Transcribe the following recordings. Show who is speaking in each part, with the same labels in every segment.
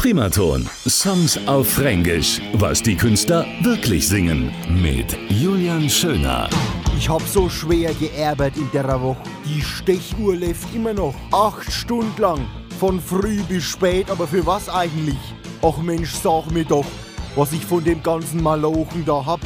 Speaker 1: Primaton. Songs auf Fränkisch. Was die Künstler wirklich singen. Mit Julian Schöner.
Speaker 2: Ich hab so schwer geerbert in der Woche. Die Stechuhr läuft immer noch. Acht Stunden lang. Von früh bis spät, aber für was eigentlich? Ach Mensch, sag mir doch, was ich von dem ganzen Malochen da hab.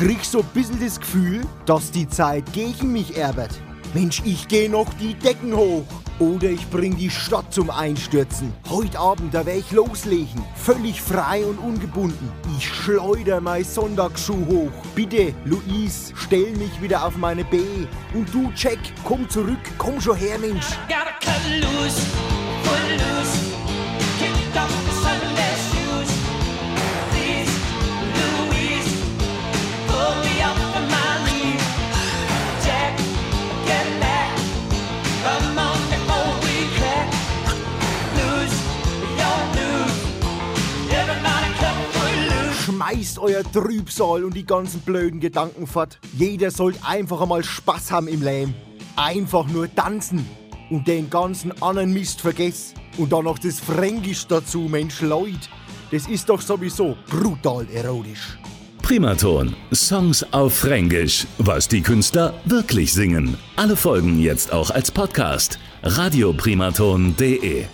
Speaker 2: Krieg so ein bisschen das Gefühl, dass die Zeit gegen mich erbert. Mensch, ich geh noch die Decken hoch. Oder ich bring die Stadt zum Einstürzen. Heute Abend, da wär ich loslegen. Völlig frei und ungebunden. Ich schleuder mein Sonntagsschuh hoch. Bitte, Luis, stell mich wieder auf meine B. Und du, Jack, komm zurück. Komm schon her, Mensch.
Speaker 3: Gotta cut loose,
Speaker 2: Schmeißt euer Trübsal und die ganzen blöden Gedanken fort. Jeder sollte einfach einmal Spaß haben im Leben. Einfach nur tanzen und den ganzen anderen Mist vergessen. Und dann noch das Fränkisch dazu, Mensch Leute. Das ist doch sowieso brutal erotisch.
Speaker 1: Primaton. Songs auf Fränkisch. Was die Künstler wirklich singen. Alle Folgen jetzt auch als Podcast. radioprimaton.de